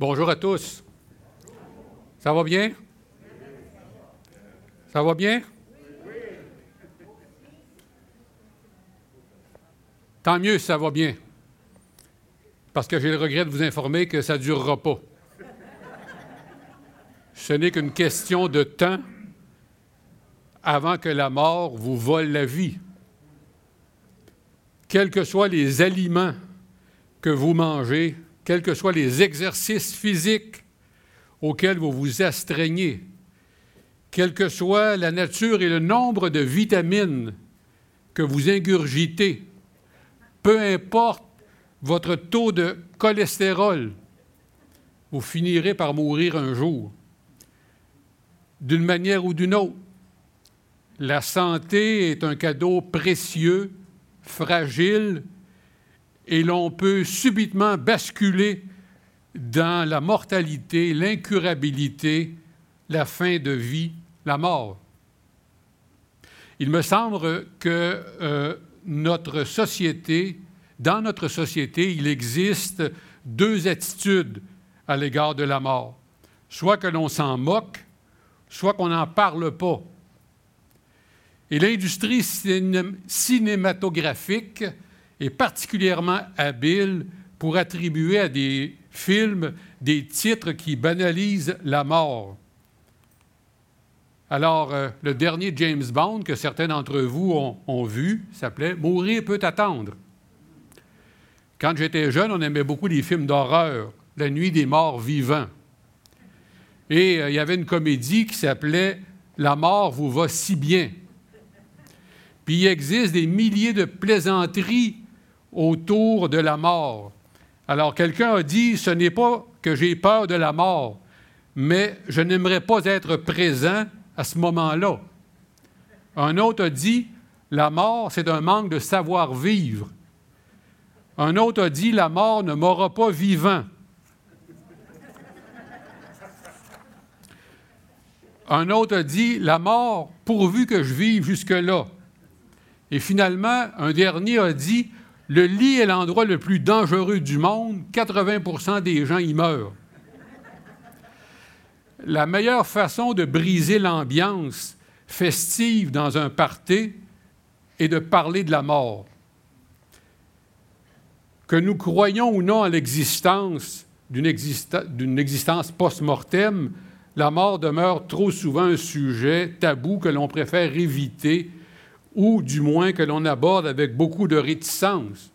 Bonjour à tous. Ça va bien? Ça va bien? Tant mieux ça va bien. Parce que j'ai le regret de vous informer que ça ne durera pas. Ce n'est qu'une question de temps avant que la mort vous vole la vie. Quels que soient les aliments que vous mangez, quels que soient les exercices physiques auxquels vous vous astreignez, quelle que soit la nature et le nombre de vitamines que vous ingurgitez, peu importe votre taux de cholestérol, vous finirez par mourir un jour, d'une manière ou d'une autre. La santé est un cadeau précieux, fragile, et l'on peut subitement basculer dans la mortalité, l'incurabilité, la fin de vie, la mort. Il me semble que euh, notre société, dans notre société, il existe deux attitudes à l'égard de la mort. Soit que l'on s'en moque, soit qu'on n'en parle pas. Et l'industrie cinématographique est particulièrement habile pour attribuer à des films des titres qui banalisent la mort. Alors, euh, le dernier James Bond que certains d'entre vous ont, vu s'appelait Mourir peut attendre. Quand j'étais jeune, on aimait beaucoup les films d'horreur, La nuit des morts vivants. Et euh, il y avait une comédie qui s'appelait La mort vous va si bien. Puis il existe des milliers de plaisanteries autour de la mort. Alors quelqu'un a dit, ce n'est pas que j'ai peur de la mort, mais je n'aimerais pas être présent à ce moment-là. Un autre a dit, la mort, c'est un manque de savoir-vivre. Un autre a dit, la mort ne m'aura pas vivant. Un autre a dit, la mort, pourvu que je vive jusque-là. Et finalement, un dernier a dit, le lit est l'endroit le plus dangereux du monde, 80% des gens y meurent. La meilleure façon de briser l'ambiance festive dans un party est de parler de la mort. Que nous croyons ou non à l'existence d'une existence post-mortem, la mort demeure trop souvent un sujet tabou que l'on préfère éviter ou du moins que l'on aborde avec beaucoup de réticence,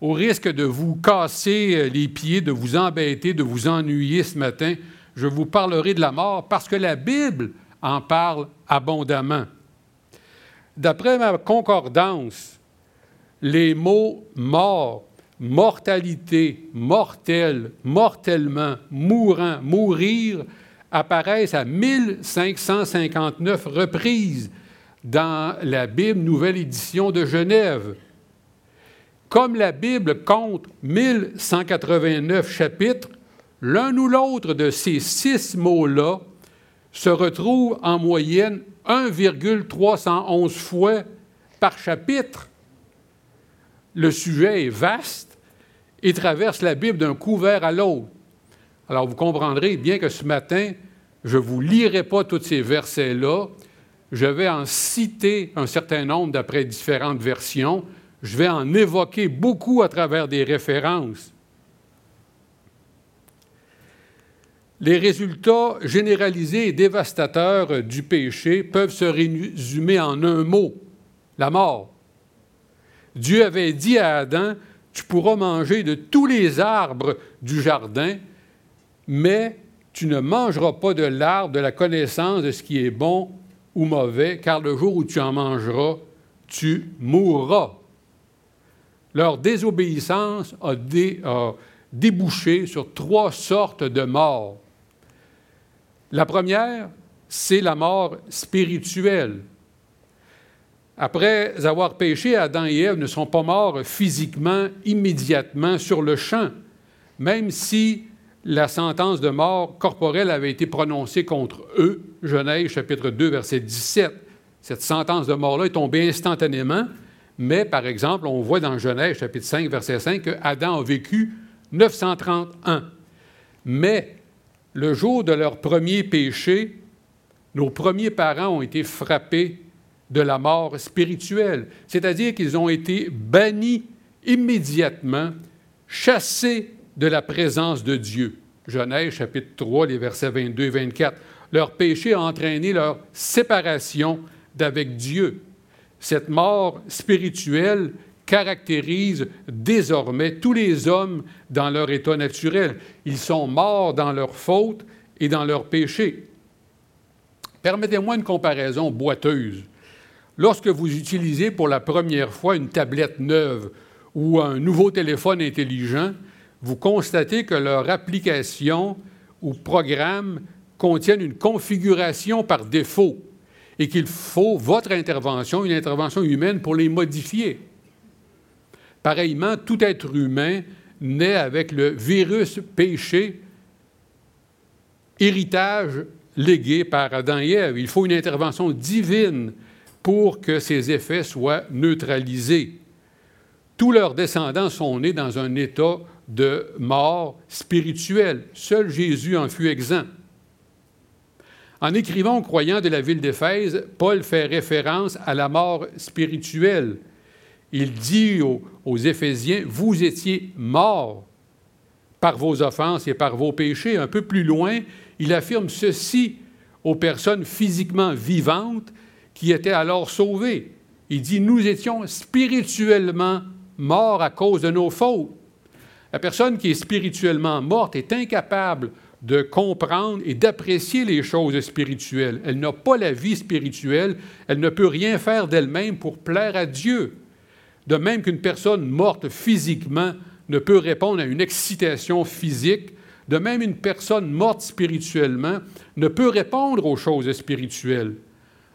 au risque de vous casser euh, les pieds, de vous embêter, de vous ennuyer ce matin, je vous parlerai de la mort parce que la Bible en parle abondamment. D'après ma concordance, les mots mort, mortalité, mortel, mortellement, mourant, mourir apparaissent à 1559 reprises dans la Bible Nouvelle Édition de Genève. Comme la Bible compte 1189 chapitres, l'un ou l'autre de ces six mots-là se retrouve en moyenne 1,311 fois par chapitre. Le sujet est vaste et traverse la Bible d'un couvert à l'autre. Alors vous comprendrez bien que ce matin, je ne vous lirai pas tous ces versets-là, je vais en citer un certain nombre d'après différentes versions. Je vais en évoquer beaucoup à travers des références. Les résultats généralisés et dévastateurs du péché peuvent se résumer en un mot, la mort. Dieu avait dit à Adam, tu pourras manger de tous les arbres du jardin, mais tu ne mangeras pas de l'arbre de la connaissance de ce qui est bon ou mauvais, car le jour où tu en mangeras, tu mourras. Leur désobéissance a, débouché sur trois sortes de morts. La première, c'est la mort spirituelle. Après avoir péché, Adam et Ève ne sont pas morts physiquement, immédiatement, sur le champ, même si la sentence de mort corporelle avait été prononcée contre eux, Genèse chapitre 2, verset 17. Cette sentence de mort-là est tombée instantanément, mais par exemple, on voit dans Genèse chapitre 5, verset 5, que Adam a vécu 930 ans. Mais le jour de leur premier péché, nos premiers parents ont été frappés de la mort spirituelle, c'est-à-dire qu'ils ont été bannis immédiatement, chassés de la présence de Dieu. Genèse chapitre 3, les versets 22 et 24. Leur péché a entraîné leur séparation d'avec Dieu. Cette mort spirituelle caractérise désormais tous les hommes dans leur état naturel. Ils sont morts dans leurs fautes et dans leurs péchés. Permettez-moi une comparaison boiteuse. Lorsque vous utilisez pour la première fois une tablette neuve ou un nouveau téléphone intelligent, vous constatez que leur application ou programme contiennent une configuration par défaut et qu'il faut votre intervention, une intervention humaine pour les modifier. Pareillement, tout être humain naît avec le virus péché, héritage légué par Adam et Ève. Il faut une intervention divine pour que ces effets soient neutralisés. Tous leurs descendants sont nés dans un état de mort spirituelle. Seul Jésus en fut exempt. En écrivant aux croyants de la ville d'Éphèse, Paul fait référence à la mort spirituelle. Il dit aux, aux, Éphésiens, vous étiez morts par vos offenses et par vos péchés. Un peu plus loin, il affirme ceci aux personnes physiquement vivantes qui étaient alors sauvées. Il dit, nous étions spirituellement morts à cause de nos fautes. La personne qui est spirituellement morte est incapable de comprendre et d'apprécier les choses spirituelles. Elle n'a pas la vie spirituelle, elle ne peut rien faire d'elle-même pour plaire à Dieu. De même qu'une personne morte physiquement ne peut répondre à une excitation physique, de même une personne morte spirituellement ne peut répondre aux choses spirituelles.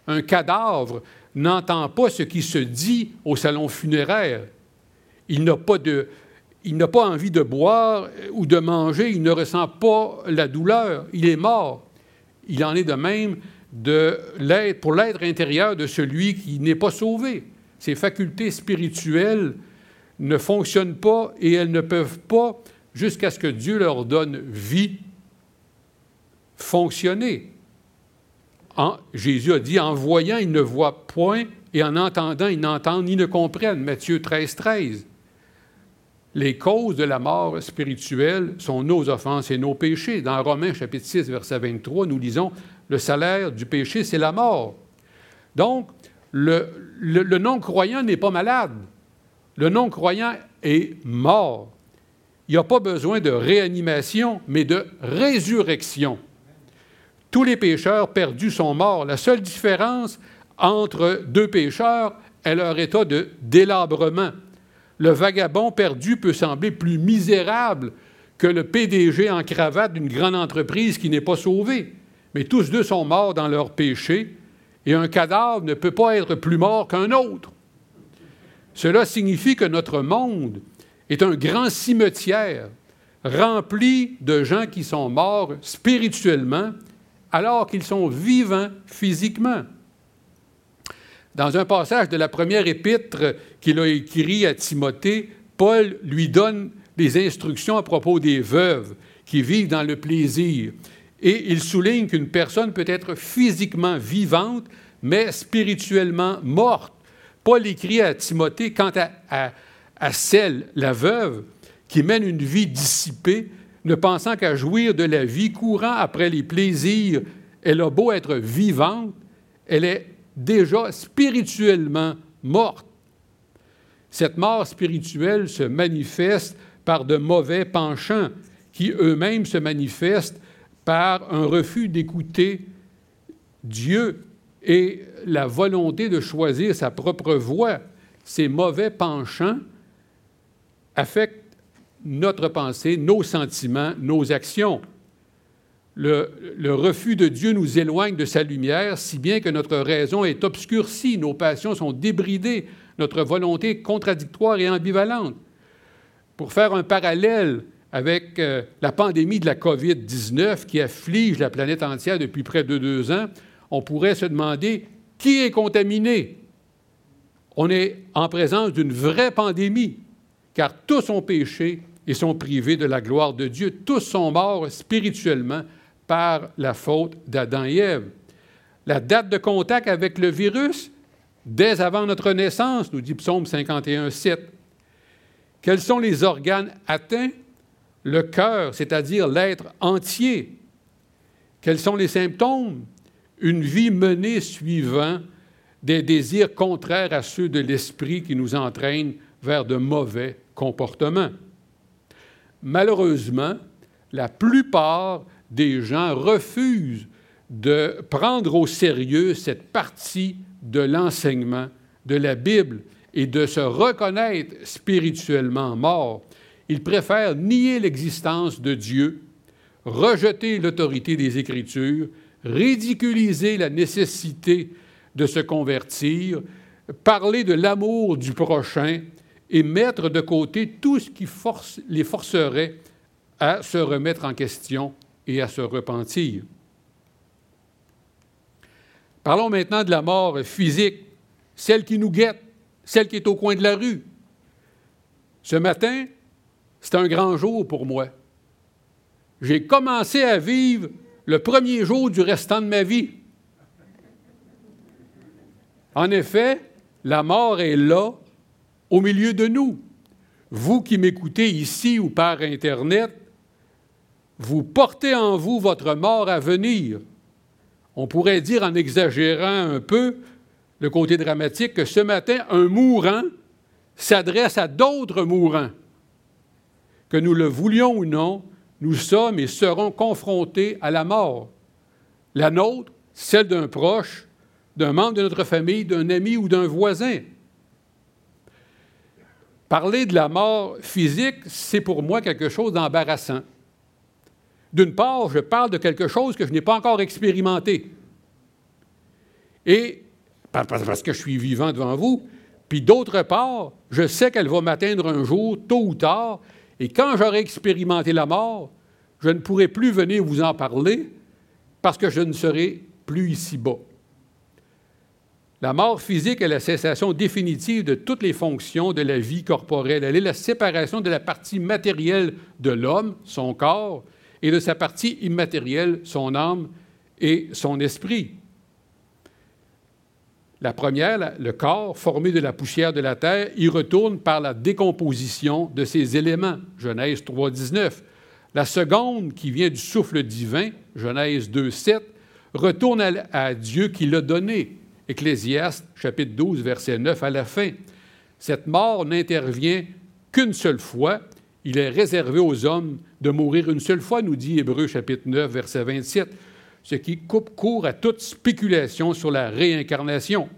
Un cadavre n'entend pas ce qui se dit au salon funéraire. Il n'a pas de, il n'a pas envie de boire ou de manger, il ne ressent pas la douleur, il est mort. Il en est de même de pour l'être intérieur de celui qui n'est pas sauvé. Ses facultés spirituelles ne fonctionnent pas et elles ne peuvent pas, jusqu'à ce que Dieu leur donne vie, fonctionner. Jésus a dit, en voyant, ils ne voient point, et en entendant, ils n'entendent ni ne comprennent. Matthieu 13, 13 les causes de la mort spirituelle sont nos offenses et nos péchés. Dans Romains chapitre 6, verset 23, nous lisons, le salaire du péché, c'est la mort. Donc, le, le non-croyant n'est pas malade. Le non-croyant est mort. Il n'y a pas besoin de réanimation, mais de résurrection. Tous les pécheurs perdus sont morts. La seule différence entre deux pécheurs est leur état de délabrement le vagabond perdu peut sembler plus misérable que le PDG en cravate d'une grande entreprise qui n'est pas sauvé. Mais tous deux sont morts dans leur péché, et un cadavre ne peut pas être plus mort qu'un autre. Cela signifie que notre monde est un grand cimetière rempli de gens qui sont morts spirituellement alors qu'ils sont vivants physiquement. Dans un passage de la première épître qu'il a écrit à Timothée, Paul lui donne des instructions à propos des veuves qui vivent dans le plaisir. Et il souligne qu'une personne peut être physiquement vivante, mais spirituellement morte. Paul écrit à Timothée quant à, à celle, la veuve, qui mène une vie dissipée, ne pensant qu'à jouir de la vie, courant après les plaisirs. Elle a beau être vivante, elle est déjà spirituellement morte. Cette mort spirituelle se manifeste par de mauvais penchants qui eux-mêmes se manifestent par un refus d'écouter Dieu et la volonté de choisir sa propre voie. Ces mauvais penchants affectent notre pensée, nos sentiments, nos actions le, refus de Dieu nous éloigne de sa lumière, si bien que notre raison est obscurcie, nos passions sont débridées, notre volonté contradictoire et ambivalente. Pour faire un parallèle avec euh, la pandémie de la COVID-19 qui afflige la planète entière depuis près de deux ans, on pourrait se demander qui est contaminé? On est en présence d'une vraie pandémie, car tous ont péché et sont privés de la gloire de Dieu. Tous sont morts spirituellement par la faute d'Adam et Ève. La date de contact avec le virus, dès avant notre naissance, nous dit Psaume 51, 7. Quels sont les organes atteints? Le cœur, c'est-à-dire l'être entier. Quels sont les symptômes? Une vie menée suivant des désirs contraires à ceux de l'esprit qui nous entraînent vers de mauvais comportements. Malheureusement, la plupart des gens refusent de prendre au sérieux cette partie de l'enseignement de la Bible et de se reconnaître spirituellement mort. Ils préfèrent nier l'existence de Dieu, rejeter l'autorité des Écritures, ridiculiser la nécessité de se convertir, parler de l'amour du prochain et mettre de côté tout ce qui les forcerait à se remettre en question et à se repentir. Parlons maintenant de la mort physique, celle qui nous guette, celle qui est au coin de la rue. Ce matin, c'est un grand jour pour moi. J'ai commencé à vivre le premier jour du restant de ma vie. En effet, la mort est là, au milieu de nous. Vous qui m'écoutez ici ou par Internet, vous portez en vous votre mort à venir. On pourrait dire, en exagérant un peu le côté dramatique, que ce matin, un mourant s'adresse à d'autres mourants. Que nous le voulions ou non, nous sommes et serons confrontés à la mort. La nôtre, celle d'un proche, d'un membre de notre famille, d'un ami ou d'un voisin. Parler de la mort physique, c'est pour moi quelque chose d'embarrassant. D'une part, je parle de quelque chose que je n'ai pas encore expérimenté. Et parce que je suis vivant devant vous, puis d'autre part, je sais qu'elle va m'atteindre un jour, tôt ou tard, et quand j'aurai expérimenté la mort, je ne pourrai plus venir vous en parler parce que je ne serai plus ici-bas. La mort physique est la cessation définitive de toutes les fonctions de la vie corporelle. Elle est la séparation de la partie matérielle de l'homme, son corps, et de sa partie immatérielle, son âme et son esprit. La première, le corps, formé de la poussière de la terre, y retourne par la décomposition de ses éléments. Genèse 3, 19. La seconde, qui vient du souffle divin, Genèse 2, 7, retourne à Dieu qui l'a donné. Ecclésiaste, chapitre 12, verset 9 à la fin. Cette mort n'intervient qu'une seule fois. Il est réservé aux hommes de mourir une seule fois, nous dit Hébreu, chapitre 9, verset 27, ce qui coupe court à toute spéculation sur la réincarnation.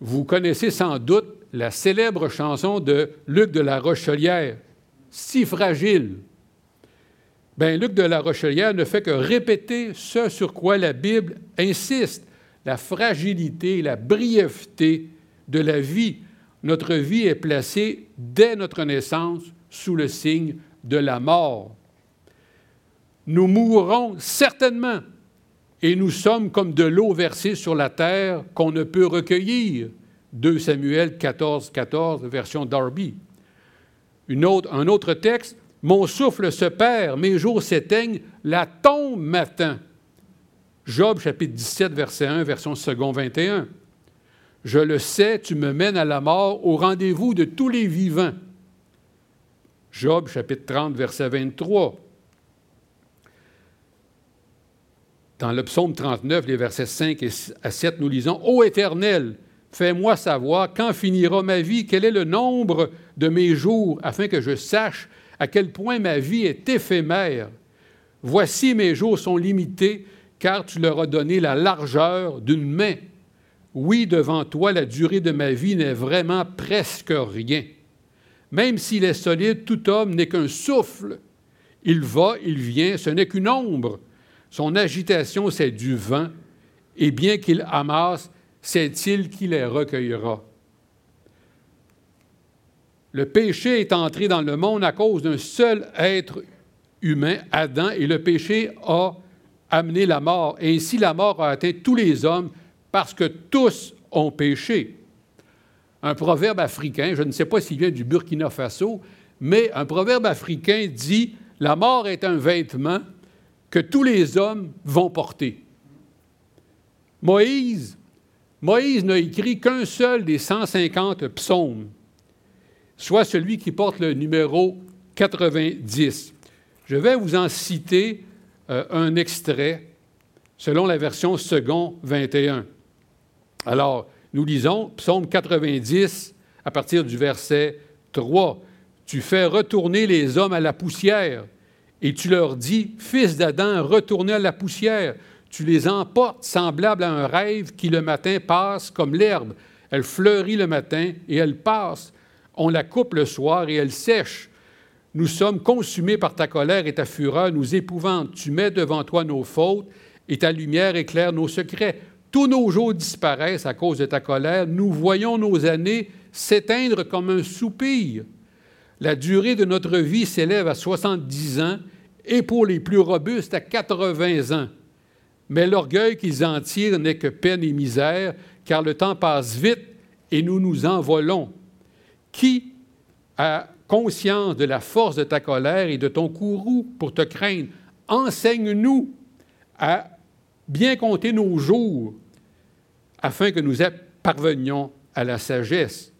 Vous connaissez sans doute la célèbre chanson de Luc de la Rochelière, Si fragile. Bien, Luc de la Rochelière ne fait que répéter ce sur quoi la Bible insiste la fragilité, la brièveté de la vie. Notre vie est placée dès notre naissance sous le signe de la mort. Nous mourrons certainement et nous sommes comme de l'eau versée sur la terre qu'on ne peut recueillir. 2 Samuel 14, 14, version Darby. Un autre texte, Mon souffle se perd, mes jours s'éteignent, la tombe m'attend. Job chapitre 17, verset 1, version second 21. Je le sais, tu me mènes à la mort au rendez-vous de tous les vivants. Job chapitre 30, verset 23. Dans le psaume 39, les versets 5 à 7, nous lisons Ô Éternel, fais-moi savoir quand finira ma vie, quel est le nombre de mes jours, afin que je sache à quel point ma vie est éphémère? Voici mes jours sont limités, car tu leur as donné la largeur d'une main. Oui, devant toi, la durée de ma vie n'est vraiment presque rien. Même s'il est solide, tout homme n'est qu'un souffle. Il va, il vient, ce n'est qu'une ombre. Son agitation, c'est du vent, et bien qu'il amasse, c'est-il qui les recueillera. Le péché est entré dans le monde à cause d'un seul être humain, Adam, et le péché a amener la mort. Et ainsi la mort a atteint tous les hommes parce que tous ont péché. Un proverbe africain, je ne sais pas s'il vient du Burkina Faso, mais un proverbe africain dit La mort est un vêtement que tous les hommes vont porter. Moïse, Moïse n'a écrit qu'un seul des 150 psaumes, soit celui qui porte le numéro 90. Je vais vous en citer euh, un extrait selon la version second 21. Alors, nous lisons Psaume 90 à partir du verset 3. Tu fais retourner les hommes à la poussière et tu leur dis, Fils d'Adam, retournez à la poussière. Tu les emportes semblables à un rêve qui le matin passe comme l'herbe. Elle fleurit le matin et elle passe. On la coupe le soir et elle sèche. Nous sommes consumés par ta colère et ta fureur nous épouvante. Tu mets devant toi nos fautes et ta lumière éclaire nos secrets. Tous nos jours disparaissent à cause de ta colère. Nous voyons nos années s'éteindre comme un soupir. La durée de notre vie s'élève à 70 ans et pour les plus robustes à 80 ans. Mais l'orgueil qu'ils en tirent n'est que peine et misère, car le temps passe vite et nous nous envolons. Qui a conscience de la force de ta colère et de ton courroux pour te craindre? Enseigne-nous à bien compter nos jours afin que nous parvenions à la sagesse.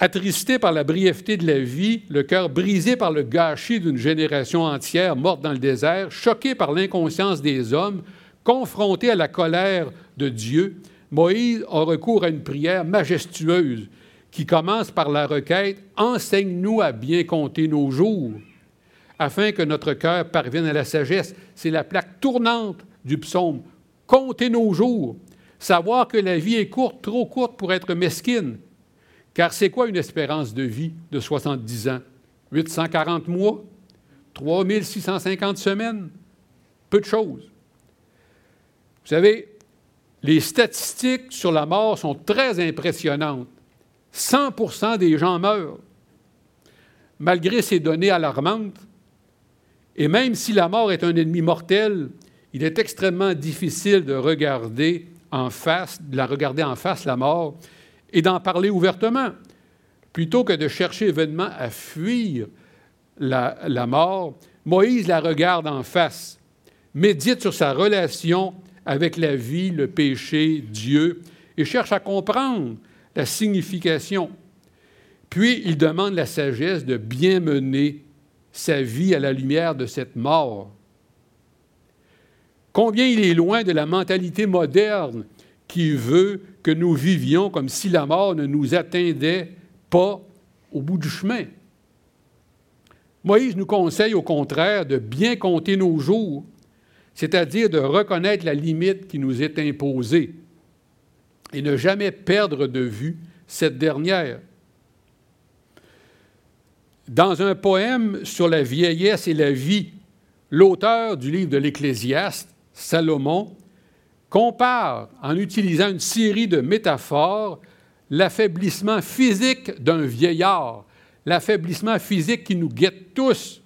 Attristé par la brièveté de la vie, le cœur brisé par le gâchis d'une génération entière morte dans le désert, choqué par l'inconscience des hommes, confronté à la colère de Dieu, Moïse a recours à une prière majestueuse qui commence par la requête Enseigne-nous à bien compter nos jours afin que notre cœur parvienne à la sagesse. C'est la plaque tournante du psaume. Compter nos jours, savoir que la vie est courte, trop courte pour être mesquine. Car c'est quoi une espérance de vie de 70 ans? 840 mois? 3650 semaines? Peu de choses. Vous savez, les statistiques sur la mort sont très impressionnantes. 100% des gens meurent. Malgré ces données alarmantes, et même si la mort est un ennemi mortel, il est extrêmement difficile de regarder en face, de la regarder en face, la mort, et d'en parler ouvertement, plutôt que de chercher vainement à fuir la, la mort. Moïse la regarde en face, médite sur sa relation avec la vie, le péché, Dieu, et cherche à comprendre la signification. Puis il demande la sagesse de bien mener sa vie à la lumière de cette mort. Combien il est loin de la mentalité moderne qui veut que nous vivions comme si la mort ne nous atteindait pas au bout du chemin. Moïse nous conseille au contraire de bien compter nos jours, c'est-à-dire de reconnaître la limite qui nous est imposée et ne jamais perdre de vue cette dernière. Dans un poème sur la vieillesse et la vie, l'auteur du livre de l'Ecclésiaste, Salomon, compare, en utilisant une série de métaphores, l'affaiblissement physique d'un vieillard, l'affaiblissement physique qui nous guette tous,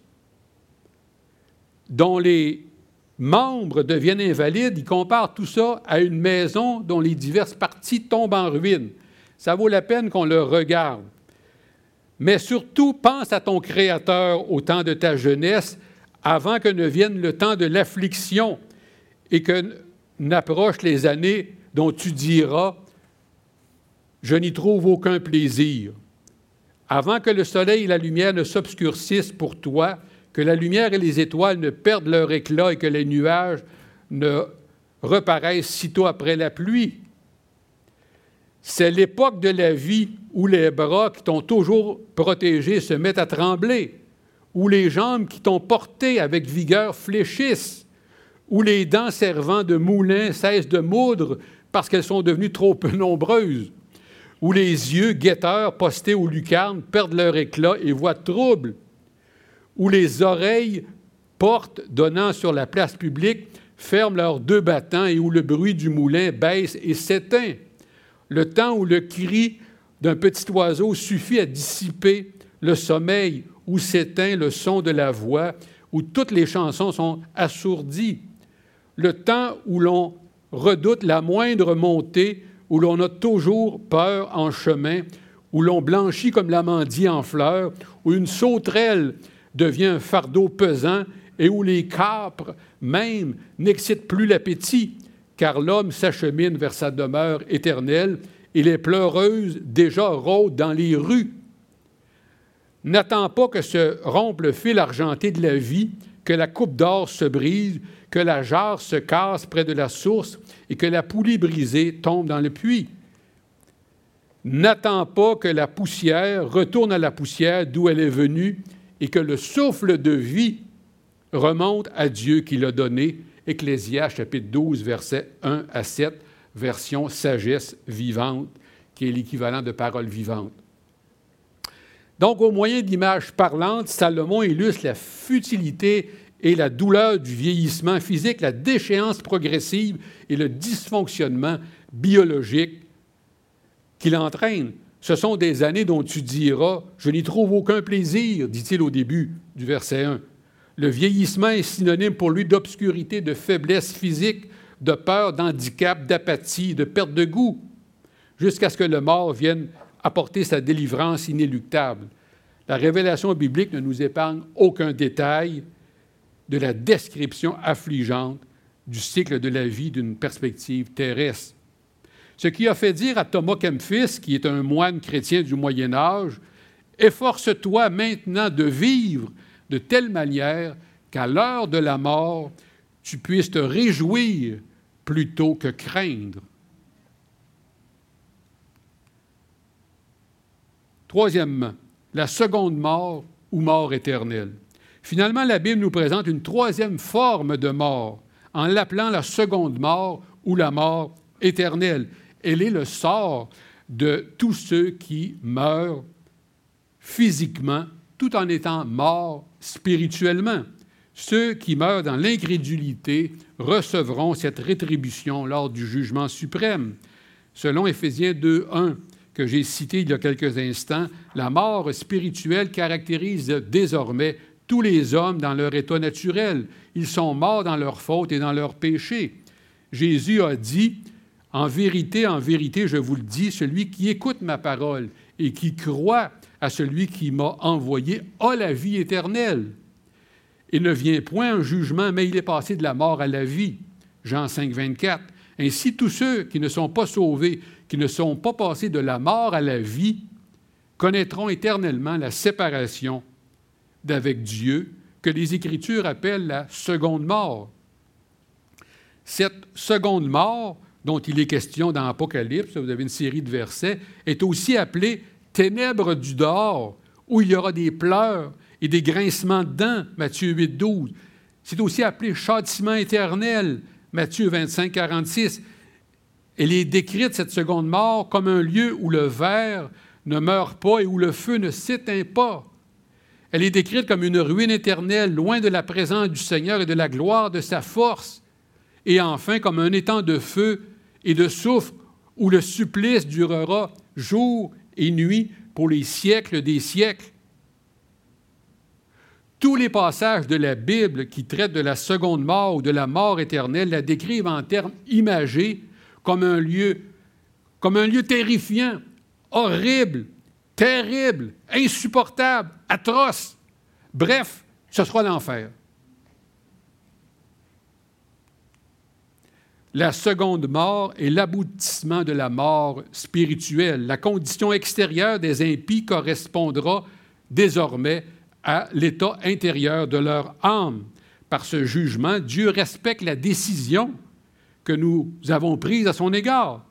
dont les membres deviennent invalides, il compare tout ça à une maison dont les diverses parties tombent en ruine. Ça vaut la peine qu'on le regarde mais surtout pense à ton Créateur au temps de ta jeunesse, avant que ne vienne le temps de l'affliction et que n'approchent les années dont tu diras, je n'y trouve aucun plaisir. Avant que le soleil et la lumière ne s'obscurcissent pour toi, que la lumière et les étoiles ne perdent leur éclat et que les nuages ne reparaissent sitôt après la pluie. C'est l'époque de la vie où les bras qui t'ont toujours protégé se mettent à trembler, où les jambes qui t'ont porté avec vigueur fléchissent, où les dents servant de moulin cessent de moudre parce qu'elles sont devenues trop peu nombreuses, où les yeux guetteurs postés aux lucarnes perdent leur éclat et voient trouble, où les oreilles portes donnant sur la place publique ferment leurs deux battants et où le bruit du moulin baisse et s'éteint le temps où le cri d'un petit oiseau suffit à dissiper le sommeil, où s'éteint le son de la voix, où toutes les chansons sont assourdies, le temps où l'on redoute la moindre montée, où l'on a toujours peur en chemin, où l'on blanchit comme l'amandie en fleurs, où une sauterelle devient un fardeau pesant et où les capres même n'excitent plus l'appétit, car l'homme s'achemine vers sa demeure éternelle et les pleureuses déjà rôdent dans les rues. N'attends pas que se rompe le fil argenté de la vie, que la coupe d'or se brise, que la jarre se casse près de la source et que la poulie brisée tombe dans le puits. N'attends pas que la poussière retourne à la poussière d'où elle est venue et que le souffle de vie remonte à Dieu qui l'a donné. Ecclésias chapitre 12, versets 1 à 7, version sagesse vivante, qui est l'équivalent de parole vivante. Donc, au moyen d'images parlantes, Salomon illustre la futilité et la douleur du vieillissement physique, la déchéance progressive et le dysfonctionnement biologique qu'il entraîne. Ce sont des années dont tu diras, je n'y trouve aucun plaisir, dit-il au début du verset 1. Le vieillissement est synonyme pour lui d'obscurité, de faiblesse physique, de peur, d'handicap, d'apathie, de perte de goût, jusqu'à ce que le mort vienne apporter sa délivrance inéluctable. La révélation biblique ne nous épargne aucun détail de la description affligeante du cycle de la vie d'une perspective terrestre. Ce qui a fait dire à Thomas Kempis, qui est un moine chrétien du Moyen Âge, Efforce-toi maintenant de vivre de telle manière qu'à l'heure de la mort, tu puisses te réjouir plutôt que craindre. Troisièmement, la seconde mort ou mort éternelle. Finalement, la Bible nous présente une troisième forme de mort, en l'appelant la seconde mort ou la mort éternelle. Elle est le sort de tous ceux qui meurent physiquement tout en étant morts spirituellement. Ceux qui meurent dans l'incrédulité recevront cette rétribution lors du jugement suprême. Selon Éphésiens 2.1, que j'ai cité il y a quelques instants, la mort spirituelle caractérise désormais tous les hommes dans leur état naturel. Ils sont morts dans leurs fautes et dans leurs péchés. Jésus a dit, En vérité, en vérité, je vous le dis, celui qui écoute ma parole et qui croit à celui qui m'a envoyé a la vie éternelle. Il ne vient point un jugement, mais il est passé de la mort à la vie. Jean 5, 24. Ainsi, tous ceux qui ne sont pas sauvés, qui ne sont pas passés de la mort à la vie, connaîtront éternellement la séparation d'avec Dieu, que les Écritures appellent la seconde mort. Cette seconde mort, dont il est question dans l'Apocalypse, vous avez une série de versets, est aussi appelée ténèbres du dehors, où il y aura des pleurs et des grincements de dents, Matthieu 8, 12. C'est aussi appelé châtiment éternel, Matthieu 25, 46. Elle est décrite, cette seconde mort, comme un lieu où le ver ne meurt pas et où le feu ne s'éteint pas. Elle est décrite comme une ruine éternelle, loin de la présence du Seigneur et de la gloire de sa force. Et enfin, comme un étang de feu et de soufre où le supplice durera jour et nuit pour les siècles des siècles. Tous les passages de la Bible qui traitent de la seconde mort ou de la mort éternelle la décrivent en termes imagés comme un lieu, comme un lieu terrifiant, horrible, terrible, insupportable, atroce. Bref, ce sera l'enfer. La seconde mort est l'aboutissement de la mort spirituelle. La condition extérieure des impies correspondra désormais à l'état intérieur de leur âme. Par ce jugement, Dieu respecte la décision que nous avons prise à son égard.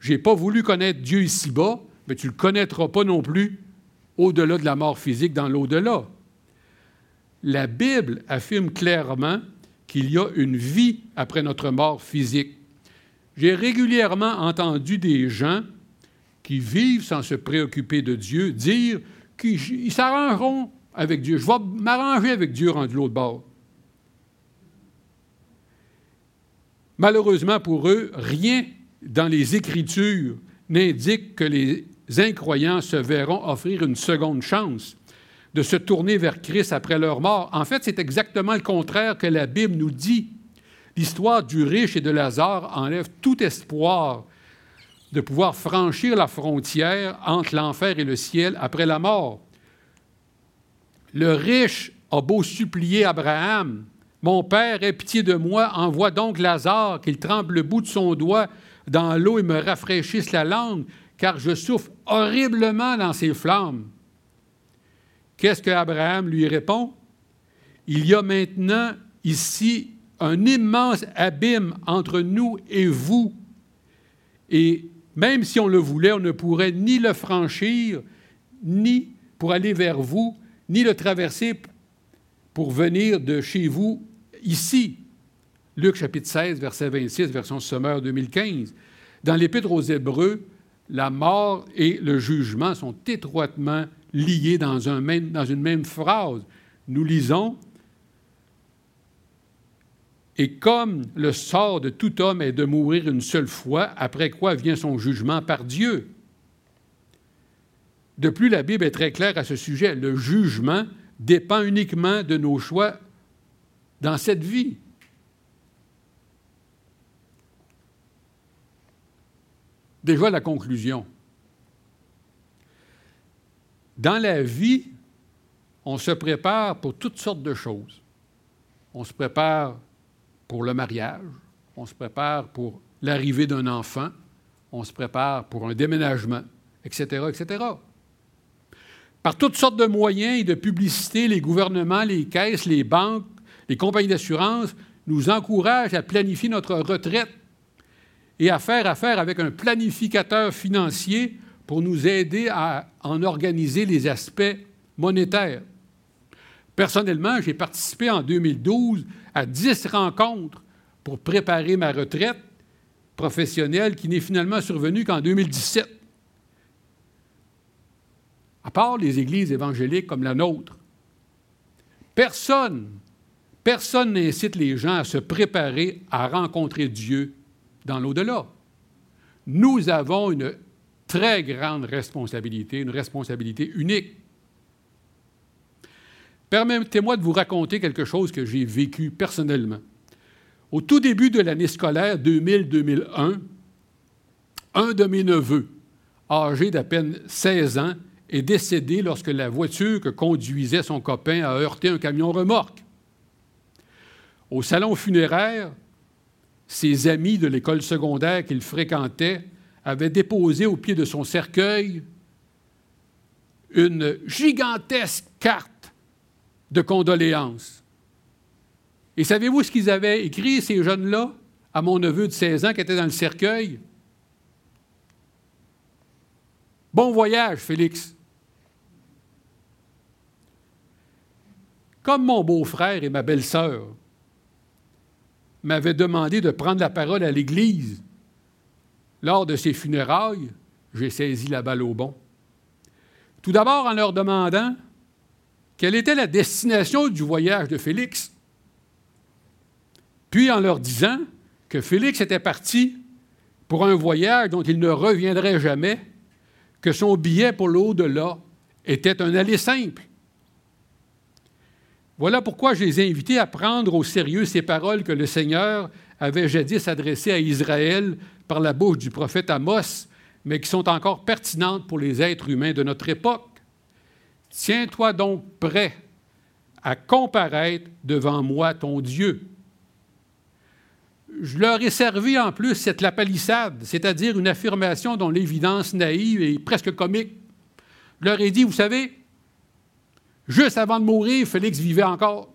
Je n'ai pas voulu connaître Dieu ici-bas, mais tu ne le connaîtras pas non plus au-delà de la mort physique, dans l'au-delà. La Bible affirme clairement qu'il y a une vie après notre mort physique. J'ai régulièrement entendu des gens qui vivent sans se préoccuper de Dieu dire qu'ils s'arrangeront avec Dieu. Je vais m'arranger avec Dieu rendu l'autre bord. Malheureusement pour eux, rien dans les Écritures n'indique que les incroyants se verront offrir une seconde chance de se tourner vers Christ après leur mort. En fait, c'est exactement le contraire que la Bible nous dit. L'histoire du riche et de Lazare enlève tout espoir de pouvoir franchir la frontière entre l'enfer et le ciel après la mort. Le riche a beau supplier Abraham, Mon Père, aie pitié de moi, envoie donc Lazare, qu'il trempe le bout de son doigt dans l'eau et me rafraîchisse la langue, car je souffre horriblement dans ces flammes. Qu'est-ce que Abraham lui répond? Il y a maintenant ici un immense abîme entre nous et vous. Et même si on le voulait, on ne pourrait ni le franchir, ni pour aller vers vous, ni le traverser pour venir de chez vous ici. Luc chapitre 16, verset 26, version Sommeur 2015. Dans l'Épître aux Hébreux, la mort et le jugement sont étroitement liés dans, une même phrase. Nous lisons Et comme le sort de tout homme est de mourir une seule fois, après quoi vient son jugement par Dieu. De plus, la Bible est très claire à ce sujet. Le jugement dépend uniquement de nos choix dans cette vie. Déjà la conclusion. Dans la vie, on se prépare pour toutes sortes de choses. On se prépare pour le mariage, on se prépare pour l'arrivée d'un enfant, on se prépare pour un déménagement, etc., etc. Par toutes sortes de moyens et de publicité, les gouvernements, les caisses, les banques, les compagnies d'assurance nous encouragent à planifier notre retraite et à faire affaire avec un planificateur financier pour nous aider à en organiser les aspects monétaires. Personnellement, j'ai participé en 2012 à 10 rencontres pour préparer ma retraite professionnelle qui n'est finalement survenue qu'en 2017. À part les églises évangéliques comme la nôtre, personne, personne n'incite les gens à se préparer à rencontrer Dieu dans l'au-delà. Nous avons une très grande responsabilité, une responsabilité unique. Permettez-moi de vous raconter quelque chose que j'ai vécu personnellement. Au tout début de l'année scolaire 2000-2001, un de mes neveux, âgé d'à peine 16 ans, est décédé lorsque la voiture que conduisait son copain a heurté un camion remorque. Au salon funéraire, ses amis de l'école secondaire qu'il fréquentait avaient déposé au pied de son cercueil une gigantesque carte de condoléances. Et savez-vous ce qu'ils avaient écrit, ces jeunes-là, à mon neveu de 16 ans qui était dans le cercueil? Bon voyage, Félix. Comme mon beau-frère et ma belle-sœur m'avait demandé de prendre la parole à l'Église lors de ses funérailles, j'ai saisi la balle au bon. Tout d'abord en leur demandant quelle était la destination du voyage de Félix, puis en leur disant que Félix était parti pour un voyage dont il ne reviendrait jamais, que son billet pour l'au-delà était un aller simple voilà pourquoi je les ai invités à prendre au sérieux ces paroles que le Seigneur avait jadis adressées à Israël par la bouche du prophète Amos, mais qui sont encore pertinentes pour les êtres humains de notre époque. Tiens-toi donc prêt à comparaître devant moi ton Dieu. Je leur ai servi en plus cette lapalissade, c'est-à-dire une affirmation dont l'évidence naïve est presque comique. Je leur ai dit, vous savez, Juste avant de mourir, Félix vivait encore.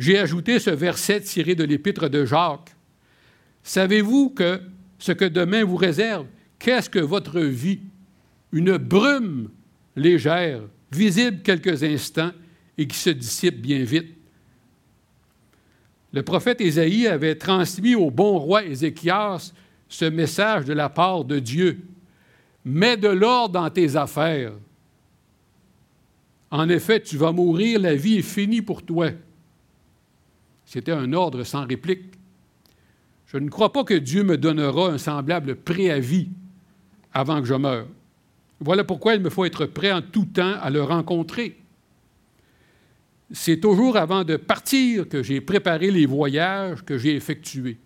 J'ai ajouté ce verset tiré de l'épître de Jacques. Savez-vous que ce que demain vous réserve, qu'est-ce que votre vie? Une brume légère, visible quelques instants et qui se dissipe bien vite. Le prophète Ésaïe avait transmis au bon roi Ézéchias ce message de la part de Dieu. Mets de l'ordre dans tes affaires. En effet, tu vas mourir, la vie est finie pour toi. C'était un ordre sans réplique. Je ne crois pas que Dieu me donnera un semblable préavis avant que je meure. Voilà pourquoi il me faut être prêt en tout temps à le rencontrer. C'est toujours avant de partir que j'ai préparé les voyages que j'ai effectués.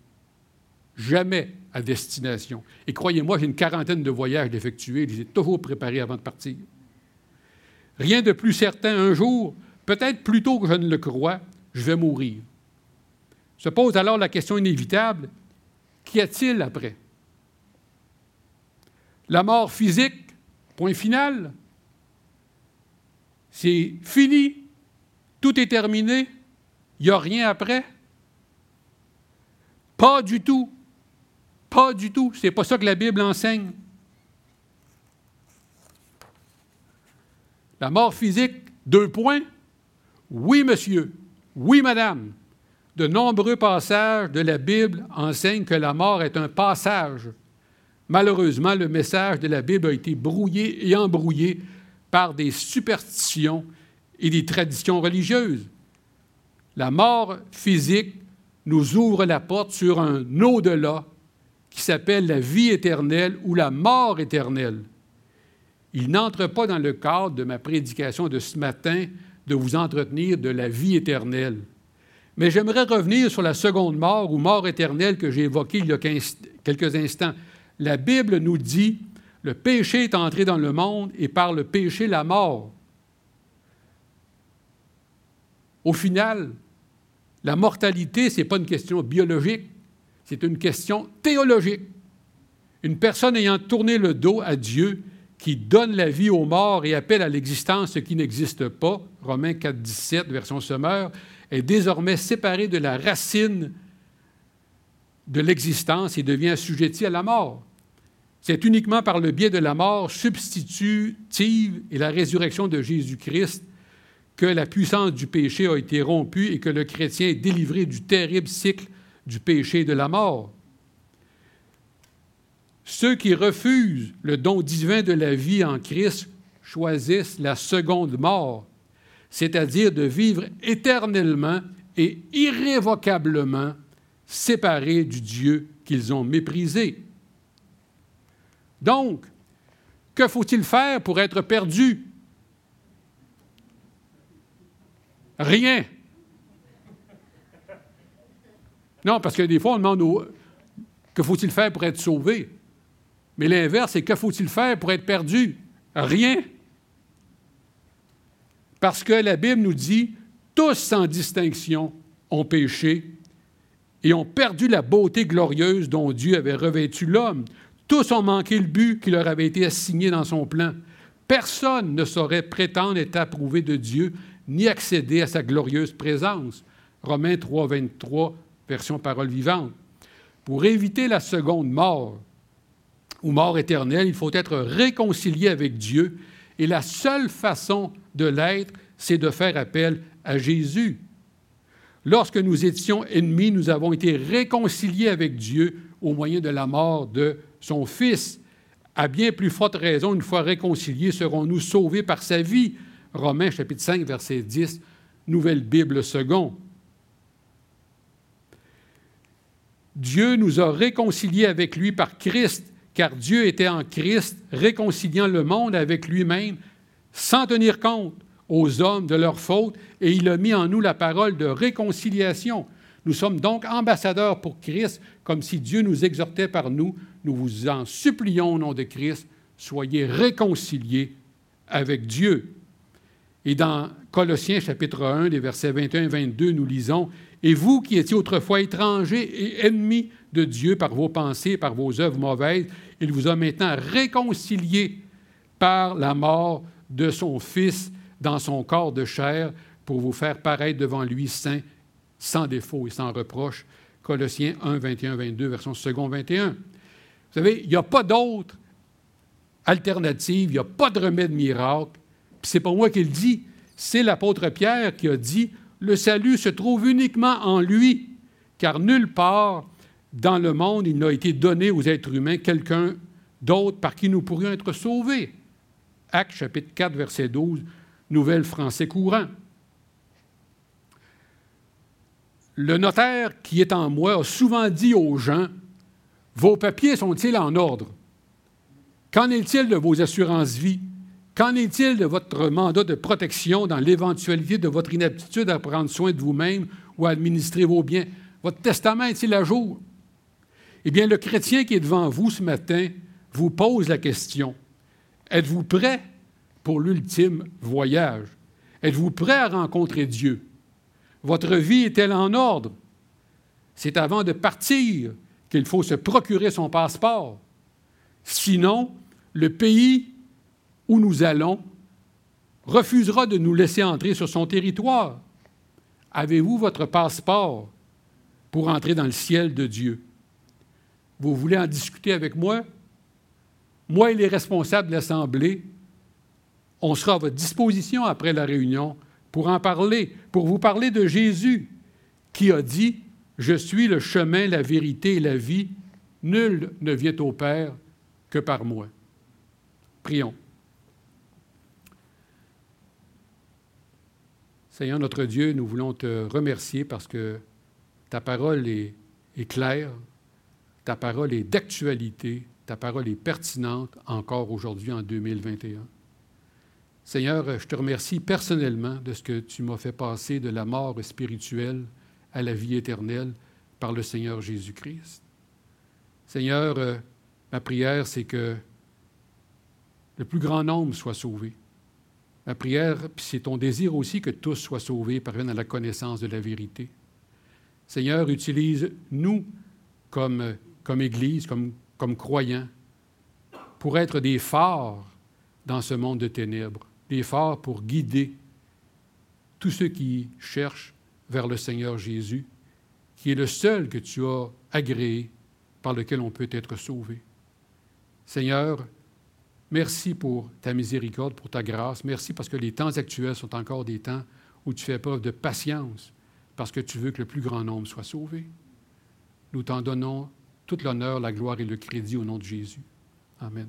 jamais à destination. Et croyez-moi, j'ai une quarantaine de voyages d'effectuer, je les ai toujours préparés avant de partir. Rien de plus certain, un jour, peut-être plus tôt que je ne le crois, je vais mourir. Se pose alors la question inévitable, qu'y a-t-il après? La mort physique, point final. C'est fini, tout est terminé, il n'y a rien après? Pas du tout. Pas du tout. Ce n'est pas ça que la Bible enseigne. La mort physique, deux points. Oui, monsieur. Oui, madame. De nombreux passages de la Bible enseignent que la mort est un passage. Malheureusement, le message de la Bible a été brouillé et embrouillé par des superstitions et des traditions religieuses. La mort physique nous ouvre la porte sur un au-delà qui s'appelle la vie éternelle ou la mort éternelle. Il n'entre pas dans le cadre de ma prédication de ce matin de vous entretenir de la vie éternelle. Mais j'aimerais revenir sur la seconde mort ou mort éternelle que j'ai évoquée il y a quelques instants. La Bible nous dit, le péché est entré dans le monde et par le péché la mort. Au final, la mortalité, ce n'est pas une question biologique, c'est une question théologique. Une personne ayant tourné le dos à Dieu, qui donne la vie aux morts et appelle à l'existence ce qui n'existe pas, Romains 4, 17, version Sommeur, est désormais séparée de la racine de l'existence et devient assujetti à la mort. C'est uniquement par le biais de la mort substitutive et la résurrection de Jésus-Christ que la puissance du péché a été rompue et que le chrétien est délivré du terrible cycle du péché et de la mort. Ceux qui refusent le don divin de la vie en Christ choisissent la seconde mort, c'est-à-dire de vivre éternellement et irrévocablement séparés du Dieu qu'ils ont méprisé. Donc, que faut-il faire pour être perdu? Rien. Non, parce que des fois, on demande que faut-il faire pour être sauvé? Mais l'inverse, c'est que faut-il faire pour être perdu? Rien. Parce que la Bible nous dit, tous sans distinction ont péché et ont perdu la beauté glorieuse dont Dieu avait revêtu l'homme. Tous ont manqué le but qui leur avait été assigné dans son plan. Personne ne saurait prétendre être approuvé de Dieu ni accéder à sa glorieuse présence. Romains 3, 23, version parole vivante. Pour éviter la seconde mort ou mort éternelle, il faut être réconcilié avec Dieu et la seule façon de l'être, c'est de faire appel à Jésus. Lorsque nous étions ennemis, nous avons été réconciliés avec Dieu au moyen de la mort de son Fils. À bien plus forte raison, une fois réconciliés, serons-nous sauvés par sa vie? Romains chapitre 5, verset 10, Nouvelle Bible second. Dieu nous a réconciliés avec lui par Christ, car Dieu était en Christ, réconciliant le monde avec lui-même, sans tenir compte aux hommes de leurs fautes, et il a mis en nous la parole de réconciliation. Nous sommes donc ambassadeurs pour Christ, comme si Dieu nous exhortait par nous. Nous vous en supplions au nom de Christ, soyez réconciliés avec Dieu. Et dans Colossiens chapitre 1, les versets 21 et 22, nous lisons, Et vous qui étiez autrefois étrangers et ennemis de Dieu par vos pensées, par vos œuvres mauvaises, il vous a maintenant réconciliés par la mort de son Fils dans son corps de chair pour vous faire paraître devant lui saint, sans défaut et sans reproche. Colossiens 1, 21, 22, version second 21. Vous savez, il n'y a pas d'autre alternative, il n'y a pas de remède miracle c'est pas moi qui le dis, c'est l'apôtre Pierre qui a dit Le salut se trouve uniquement en lui, car nulle part dans le monde il n'a été donné aux êtres humains quelqu'un d'autre par qui nous pourrions être sauvés. Acte chapitre 4, verset 12, Nouvelle français courant. Le notaire qui est en moi a souvent dit aux gens Vos papiers sont-ils en ordre? Qu'en est-il de vos assurances vie Qu'en est-il de votre mandat de protection dans l'éventualité de votre inaptitude à prendre soin de vous-même ou à administrer vos biens? Votre testament est-il à jour? Eh bien, le chrétien qui est devant vous ce matin vous pose la question, êtes-vous prêt pour l'ultime voyage? Êtes-vous prêt à rencontrer Dieu? Votre vie est-elle en ordre? C'est avant de partir qu'il faut se procurer son passeport. Sinon, le pays où nous allons refusera de nous laisser entrer sur son territoire. Avez-vous votre passeport pour entrer dans le ciel de Dieu? Vous voulez en discuter avec moi? Moi et les responsables de l'Assemblée, on sera à votre disposition après la réunion pour en parler, pour vous parler de Jésus qui a dit, Je suis le chemin, la vérité et la vie, nul ne vient au Père que par moi. Prions. Seigneur notre Dieu, nous voulons te remercier parce que ta parole est, claire, ta parole est d'actualité, ta parole est pertinente encore aujourd'hui en 2021. Seigneur, je te remercie personnellement de ce que tu m'as fait passer de la mort spirituelle à la vie éternelle par le Seigneur Jésus-Christ. Seigneur, euh, ma prière, c'est que le plus grand nombre soit sauvé. Ma prière, c'est ton désir aussi que tous soient sauvés, parviennent à la connaissance de la vérité. Seigneur, utilise nous comme, comme Église, comme, comme croyants, pour être des phares dans ce monde de ténèbres l'effort pour guider tous ceux qui cherchent vers le Seigneur Jésus, qui est le seul que tu as agréé par lequel on peut être sauvé. Seigneur, merci pour ta miséricorde, pour ta grâce. Merci parce que les temps actuels sont encore des temps où tu fais preuve de patience, parce que tu veux que le plus grand nombre soit sauvé. Nous t'en donnons toute l'honneur, la gloire et le crédit au nom de Jésus. Amen.